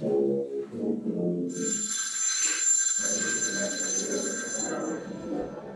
Thank you.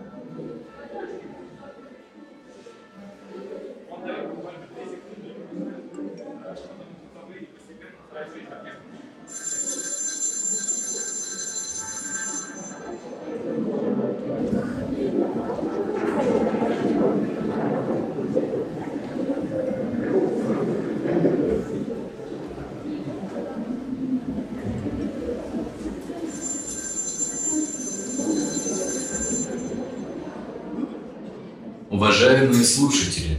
Уважаемые слушатели,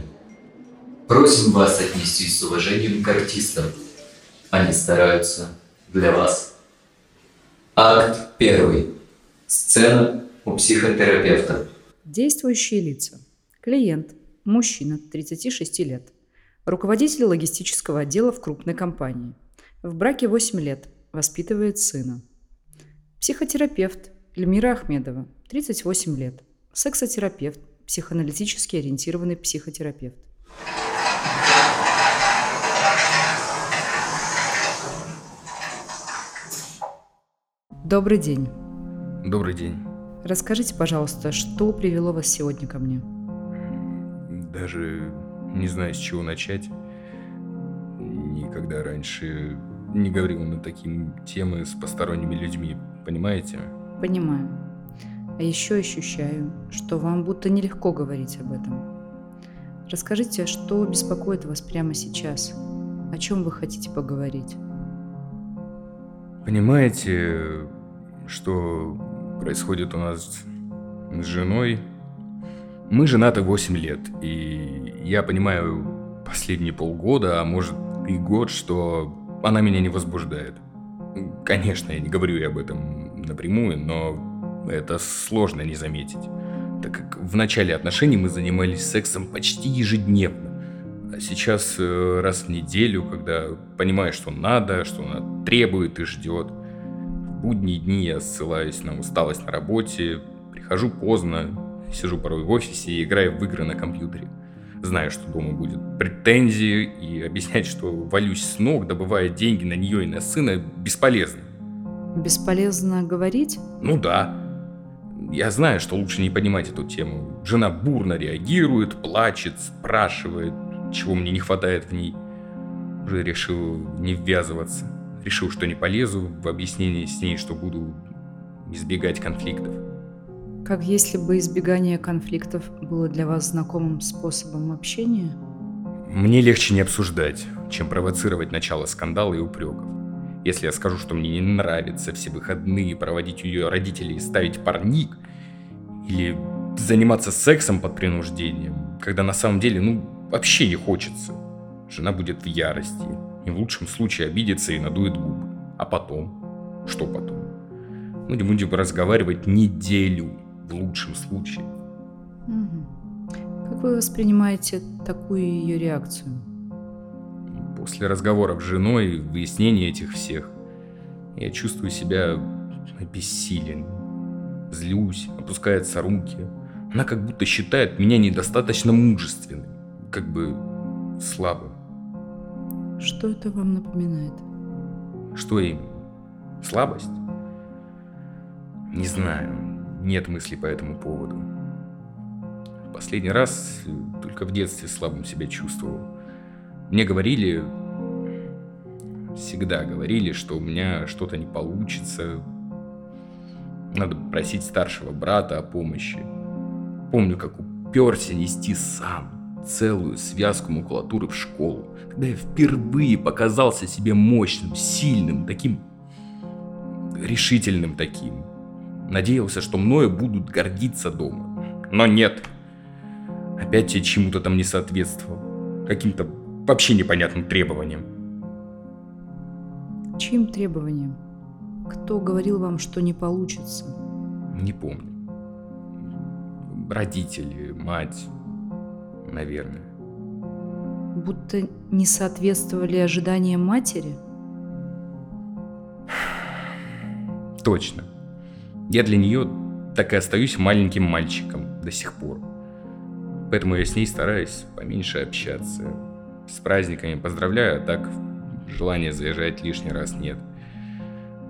просим вас отнестись с уважением к артистам. Они стараются для вас. Акт первый. Сцена у психотерапевта. Действующие лица. Клиент. Мужчина, 36 лет. Руководитель логистического отдела в крупной компании. В браке 8 лет. Воспитывает сына. Психотерапевт. Эльмира Ахмедова, 38 лет. Сексотерапевт. Психоаналитически ориентированный психотерапевт. Добрый день. Добрый день. Расскажите, пожалуйста, что привело вас сегодня ко мне? Даже не знаю, с чего начать. Никогда раньше не говорил на такие темы с посторонними людьми, понимаете? Понимаю. А еще ощущаю, что вам будто нелегко говорить об этом. Расскажите, что беспокоит вас прямо сейчас? О чем вы хотите поговорить? Понимаете, что происходит у нас с женой? Мы женаты 8 лет, и я понимаю последние полгода, а может и год, что она меня не возбуждает. Конечно, я не говорю ей об этом напрямую, но это сложно не заметить. Так как в начале отношений мы занимались сексом почти ежедневно. А сейчас э, раз в неделю, когда понимаешь, что надо, что она требует и ждет. В будние дни я ссылаюсь на усталость на работе, прихожу поздно, сижу порой в офисе и играю в игры на компьютере. Знаю, что дома будет претензии, и объяснять, что валюсь с ног, добывая деньги на нее и на сына, бесполезно. Бесполезно говорить? Ну да. Я знаю, что лучше не понимать эту тему. Жена бурно реагирует, плачет, спрашивает, чего мне не хватает в ней. Уже решил не ввязываться. Решил, что не полезу в объяснение с ней, что буду избегать конфликтов. Как если бы избегание конфликтов было для вас знакомым способом общения? Мне легче не обсуждать, чем провоцировать начало скандала и упреков. Если я скажу, что мне не нравится все выходные проводить у ее родителей и ставить парник, или заниматься сексом под принуждением, когда на самом деле, ну, вообще не хочется. Жена будет в ярости, и в лучшем случае обидится и надует губы. А потом? Что потом? Мы будем разговаривать неделю, в лучшем случае. Как вы воспринимаете такую ее реакцию? После разговоров с женой, выяснения этих всех, я чувствую себя обессилен. Злюсь, опускаются руки. Она как будто считает меня недостаточно мужественным, как бы слабым. Что это вам напоминает? Что именно? Слабость? Не знаю, нет мыслей по этому поводу. Последний раз только в детстве слабым себя чувствовал. Мне говорили, всегда говорили, что у меня что-то не получится. Надо просить старшего брата о помощи. Помню, как уперся нести сам целую связку макулатуры в школу. Когда я впервые показался себе мощным, сильным, таким решительным таким. Надеялся, что мною будут гордиться дома. Но нет. Опять я чему-то там не соответствовал. Каким-то вообще непонятным требованиям. Чьим требованиям? Кто говорил вам, что не получится? Не помню. Родители, мать, наверное. Будто не соответствовали ожиданиям матери? Точно. Я для нее так и остаюсь маленьким мальчиком до сих пор. Поэтому я с ней стараюсь поменьше общаться. С праздниками поздравляю, а так желания заезжать лишний раз нет.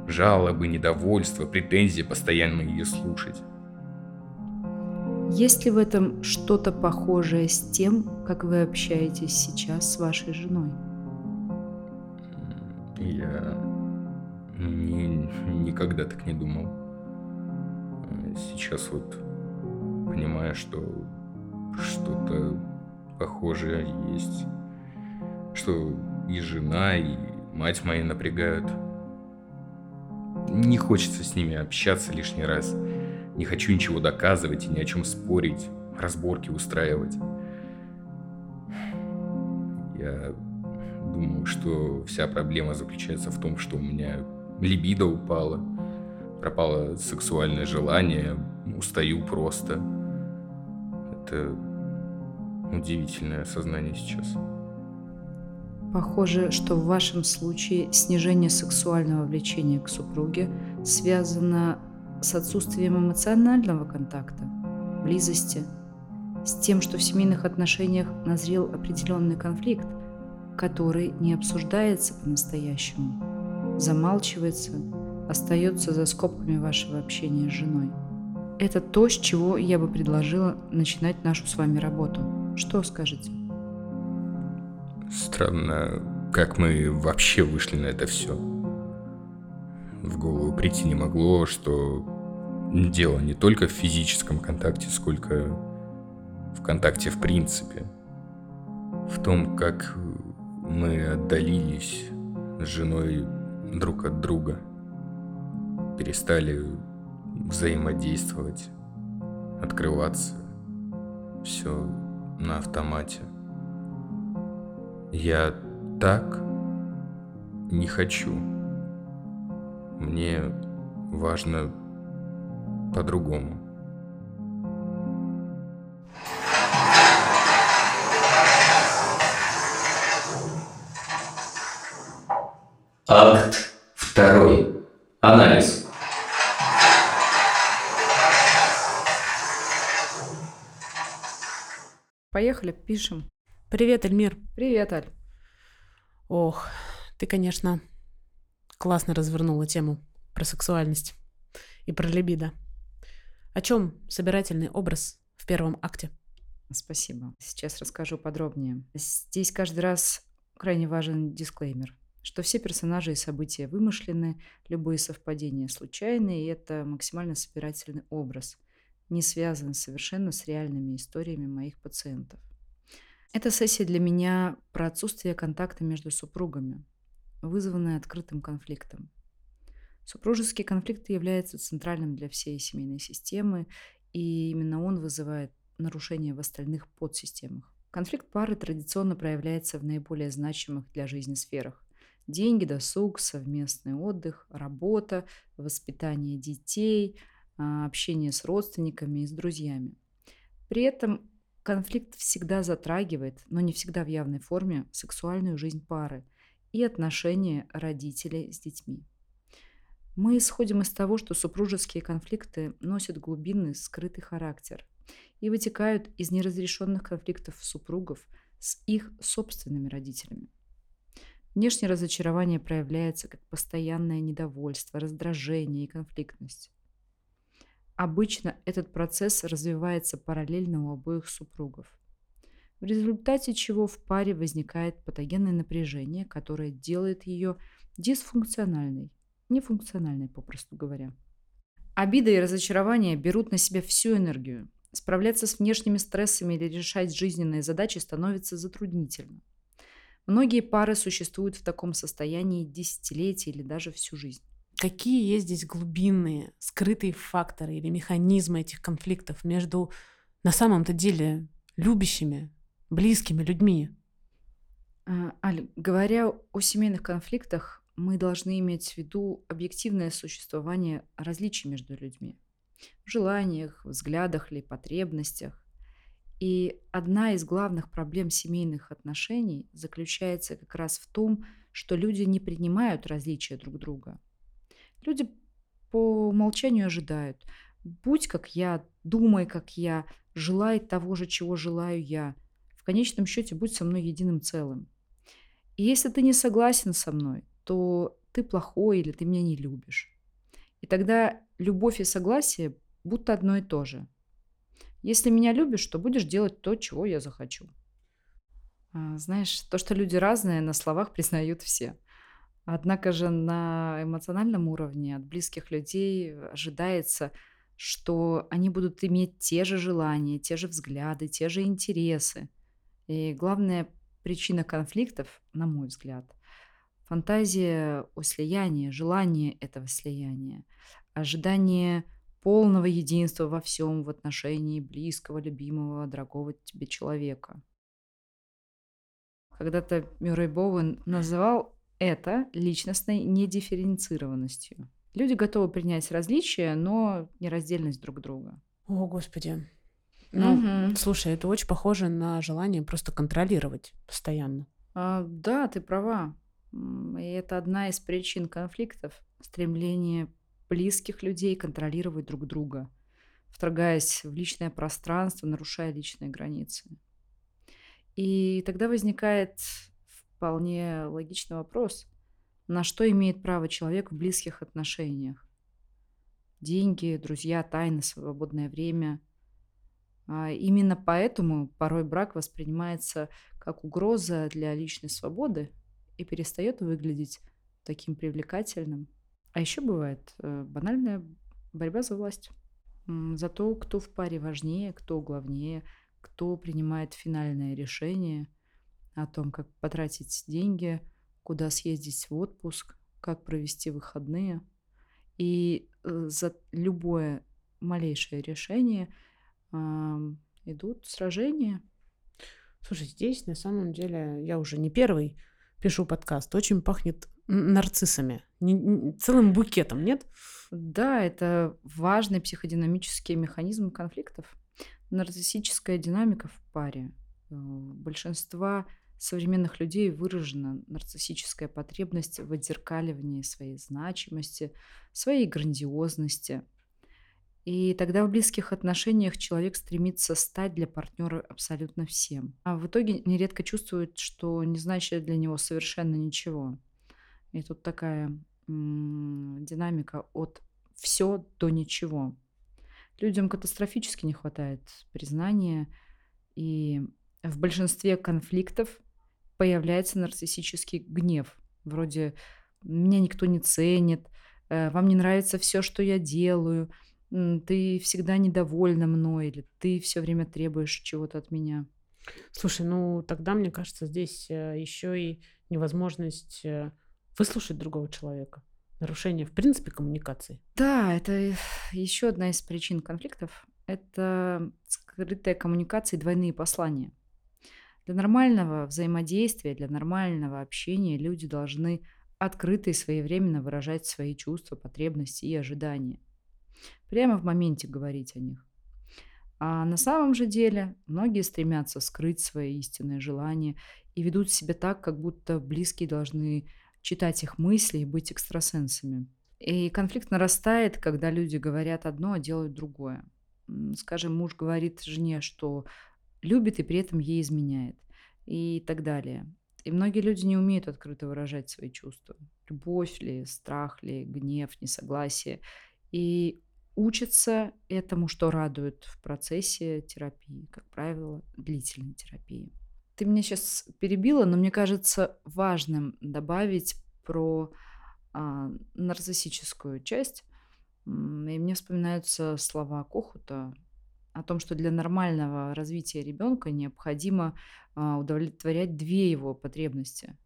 жалобы, недовольство, претензии, постоянно ее слушать. Есть ли в этом что-то похожее с тем, как вы общаетесь сейчас с вашей женой? Я ни, никогда так не думал. Сейчас вот понимаю, что что-то похожее есть. Что и жена, и мать мои напрягают. Не хочется с ними общаться лишний раз. Не хочу ничего доказывать и ни о чем спорить, разборки устраивать. Я думаю, что вся проблема заключается в том, что у меня либидо упала, пропало сексуальное желание, устаю просто. Это удивительное осознание сейчас. Похоже, что в вашем случае снижение сексуального влечения к супруге связано с отсутствием эмоционального контакта, близости, с тем, что в семейных отношениях назрел определенный конфликт, который не обсуждается по-настоящему, замалчивается, остается за скобками вашего общения с женой. Это то, с чего я бы предложила начинать нашу с вами работу. Что скажете? Странно, как мы вообще вышли на это все. В голову прийти не могло, что дело не только в физическом контакте, сколько в контакте в принципе. В том, как мы отдалились с женой друг от друга, перестали взаимодействовать, открываться, все на автомате. Я так не хочу. Мне важно по-другому. Акт второй. Анализ. Поехали, пишем. Привет, Эльмир. Привет, Аль. Ох, ты, конечно, классно развернула тему про сексуальность и про либидо. О чем собирательный образ в первом акте? Спасибо. Сейчас расскажу подробнее. Здесь каждый раз крайне важен дисклеймер, что все персонажи и события вымышлены, любые совпадения случайны, и это максимально собирательный образ, не связан совершенно с реальными историями моих пациентов. Эта сессия для меня про отсутствие контакта между супругами, вызванное открытым конфликтом. Супружеский конфликт является центральным для всей семейной системы, и именно он вызывает нарушения в остальных подсистемах. Конфликт пары традиционно проявляется в наиболее значимых для жизни сферах. Деньги, досуг, совместный отдых, работа, воспитание детей, а, общение с родственниками и с друзьями. При этом Конфликт всегда затрагивает, но не всегда в явной форме, сексуальную жизнь пары и отношения родителей с детьми. Мы исходим из того, что супружеские конфликты носят глубинный скрытый характер и вытекают из неразрешенных конфликтов супругов с их собственными родителями. Внешнее разочарование проявляется как постоянное недовольство, раздражение и конфликтность. Обычно этот процесс развивается параллельно у обоих супругов, в результате чего в паре возникает патогенное напряжение, которое делает ее дисфункциональной, нефункциональной, попросту говоря. Обида и разочарование берут на себя всю энергию. Справляться с внешними стрессами или решать жизненные задачи становится затруднительно. Многие пары существуют в таком состоянии десятилетия или даже всю жизнь. Какие есть здесь глубинные, скрытые факторы или механизмы этих конфликтов между на самом-то деле любящими, близкими людьми? А, Аль, говоря о семейных конфликтах, мы должны иметь в виду объективное существование различий между людьми. В желаниях, взглядах или потребностях. И одна из главных проблем семейных отношений заключается как раз в том, что люди не принимают различия друг друга – Люди по умолчанию ожидают. Будь как я, думай как я, желай того же, чего желаю я. В конечном счете будь со мной единым целым. И если ты не согласен со мной, то ты плохой или ты меня не любишь. И тогда любовь и согласие будто одно и то же. Если меня любишь, то будешь делать то, чего я захочу. А, знаешь, то, что люди разные, на словах признают все. Однако же на эмоциональном уровне от близких людей ожидается, что они будут иметь те же желания, те же взгляды, те же интересы. И главная причина конфликтов, на мой взгляд, фантазия о слиянии, желание этого слияния, ожидание полного единства во всем в отношении близкого, любимого, дорогого тебе человека. Когда-то Мюррей Боуэн называл это личностной недифференцированностью. Люди готовы принять различия, но нераздельность друг друга. О, Господи. Ну, Мгм. слушай, это очень похоже на желание просто контролировать постоянно. А, да, ты права. И это одна из причин конфликтов. Стремление близких людей контролировать друг друга, вторгаясь в личное пространство, нарушая личные границы. И тогда возникает вполне логичный вопрос, на что имеет право человек в близких отношениях? Деньги, друзья, тайны, свободное время. А Именно поэтому порой брак воспринимается как угроза для личной свободы и перестает выглядеть таким привлекательным. А еще бывает э, банальная борьба за власть. За то, кто в паре важнее, кто главнее, кто принимает финальное решение о том, как потратить деньги, куда съездить в отпуск, как провести выходные. И э, за любое малейшее решение идут сражения. Слушай, здесь на самом деле я уже не первый пишу подкаст. Очень пахнет нарциссами. Не- не- целым букетом, нет? Да, это важный психодинамический механизм конфликтов. Нарциссическая динамика в паре. Э, большинства современных людей выражена нарциссическая потребность в отзеркаливании своей значимости, своей грандиозности. И тогда в близких отношениях человек стремится стать для партнера абсолютно всем. А в итоге нередко чувствует, что не значит для него совершенно ничего. И тут такая динамика от все до ничего. Людям катастрофически не хватает признания, и в большинстве конфликтов появляется нарциссический гнев. Вроде «меня никто не ценит», э, «вам не нравится все, что я делаю», «ты всегда недовольна мной» или «ты все время требуешь чего-то от меня». Слушай, ну тогда, мне кажется, здесь еще и невозможность э, выслушать другого человека. Нарушение, в принципе, коммуникации. Да, это еще одна из причин конфликтов. Это скрытая коммуникация и двойные послания. Для нормального взаимодействия, для нормального общения люди должны открыто и своевременно выражать свои чувства, потребности и ожидания. Прямо в моменте говорить о них. А на самом же деле многие стремятся скрыть свои истинные желания и ведут себя так, как будто близкие должны читать их мысли и быть экстрасенсами. И конфликт нарастает, когда люди говорят одно, а делают другое. Скажем, муж говорит жене, что любит и при этом ей изменяет. И так далее. И многие люди не умеют открыто выражать свои чувства. Любовь ли, страх ли, гнев, несогласие. И учатся этому, что радует в процессе терапии, как правило, длительной терапии. Ты меня сейчас перебила, но мне кажется важным добавить про а, нарциссическую часть. И мне вспоминаются слова Кохута о том, что для нормального развития ребенка необходимо а, удовлетворять две его потребности.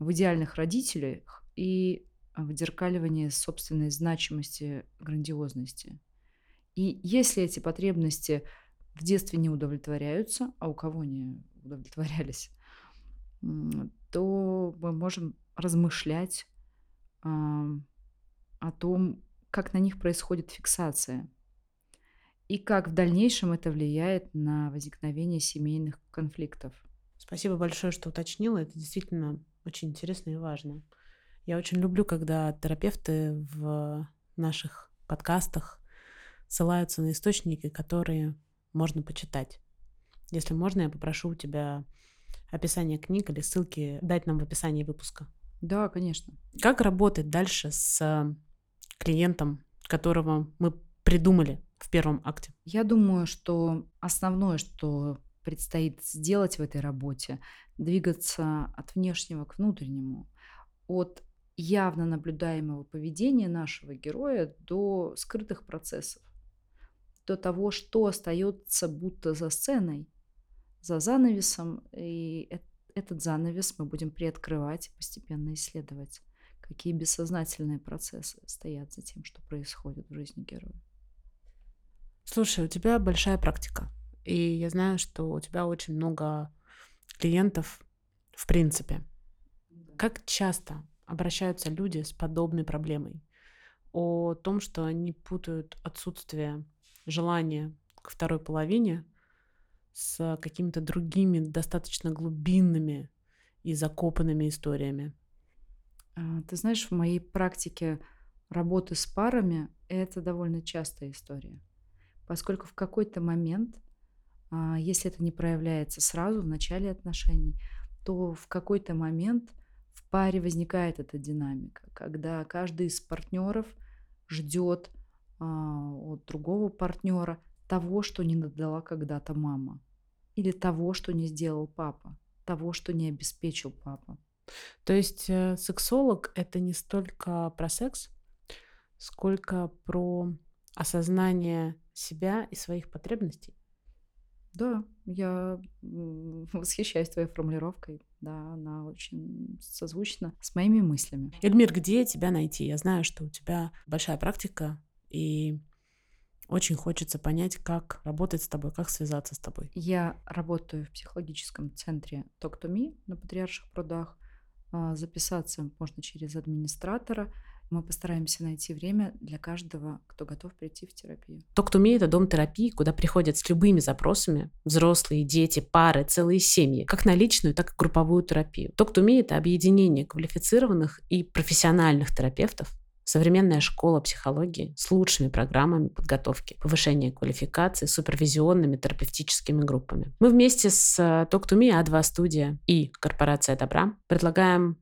В идеальных родителях и в отзеркаливании собственной значимости, грандиозности. И если эти потребности в детстве не удовлетворяются, а у кого не удовлетворялись, то мы можем размышлять о том, как на них происходит фиксация и как в дальнейшем это влияет на возникновение семейных конфликтов. Спасибо большое, что уточнила. Это действительно очень интересно и важно. Я очень люблю, когда терапевты в наших подкастах ссылаются на источники, которые можно почитать. Если можно, я попрошу у тебя описание книг или ссылки дать нам в описании выпуска. Да, конечно. Как работать дальше с клиентом, которого мы придумали в первом акте? Я думаю, что основное, что предстоит сделать в этой работе, двигаться от внешнего к внутреннему, от явно наблюдаемого поведения нашего героя до скрытых процессов, до того, что остается будто за сценой, за занавесом, и этот занавес мы будем приоткрывать и постепенно исследовать, какие бессознательные процессы стоят за тем, что происходит в жизни героя. Слушай, у тебя большая практика, и я знаю, что у тебя очень много клиентов в принципе. Как часто обращаются люди с подобной проблемой? О том, что они путают отсутствие желания к второй половине с какими-то другими достаточно глубинными и закопанными историями. А, ты знаешь, в моей практике работы с парами это довольно частая история, поскольку в какой-то момент, а, если это не проявляется сразу в начале отношений, то в какой-то момент в паре возникает эта динамика, когда каждый из партнеров ждет а, от другого партнера того, что не надала когда-то мама, или того, что не сделал папа, того, что не обеспечил папа. То есть э, сексолог это не столько про секс, сколько про осознание себя и своих потребностей. Да, я восхищаюсь твоей формулировкой. Да, она очень созвучна с моими мыслями. Эльмир, где тебя найти? Я знаю, что у тебя большая практика, и очень хочется понять, как работать с тобой, как связаться с тобой. Я работаю в психологическом центре Talk to Me на Патриарших прудах. А, записаться можно через администратора. Мы постараемся найти время для каждого, кто готов прийти в терапию. Talk to Me — это дом терапии, куда приходят с любыми запросами взрослые, дети, пары, целые семьи, как на личную, так и групповую терапию. Talk to Me — это объединение квалифицированных и профессиональных терапевтов, Современная школа психологии с лучшими программами подготовки, повышения квалификации, супервизионными терапевтическими группами. Мы вместе с Talk to Me, А2 студия и Корпорация Добра предлагаем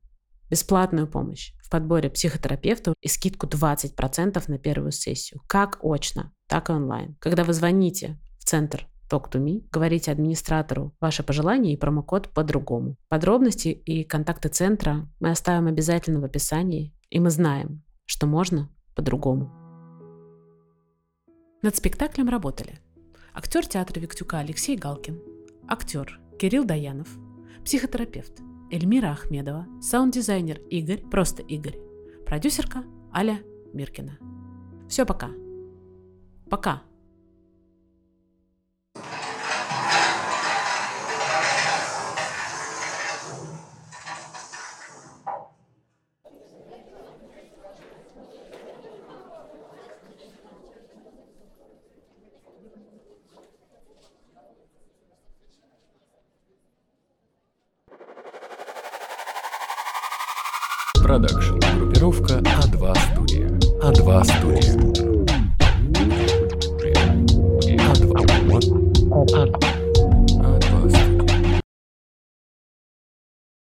бесплатную помощь в подборе психотерапевта и скидку 20% на первую сессию, как очно, так и онлайн. Когда вы звоните в центр Talk to Me, говорите администратору ваше пожелание и промокод по-другому. Подробности и контакты центра мы оставим обязательно в описании, и мы знаем, что можно по-другому. Над спектаклем работали актер театра Виктюка Алексей Галкин, актер Кирилл Даянов, психотерапевт Эльмира Ахмедова, саунд-дизайнер Игорь, просто Игорь, продюсерка Аля Миркина. Все, пока. Пока. Продакшн. Группировка А2 Студия. А2 Студия.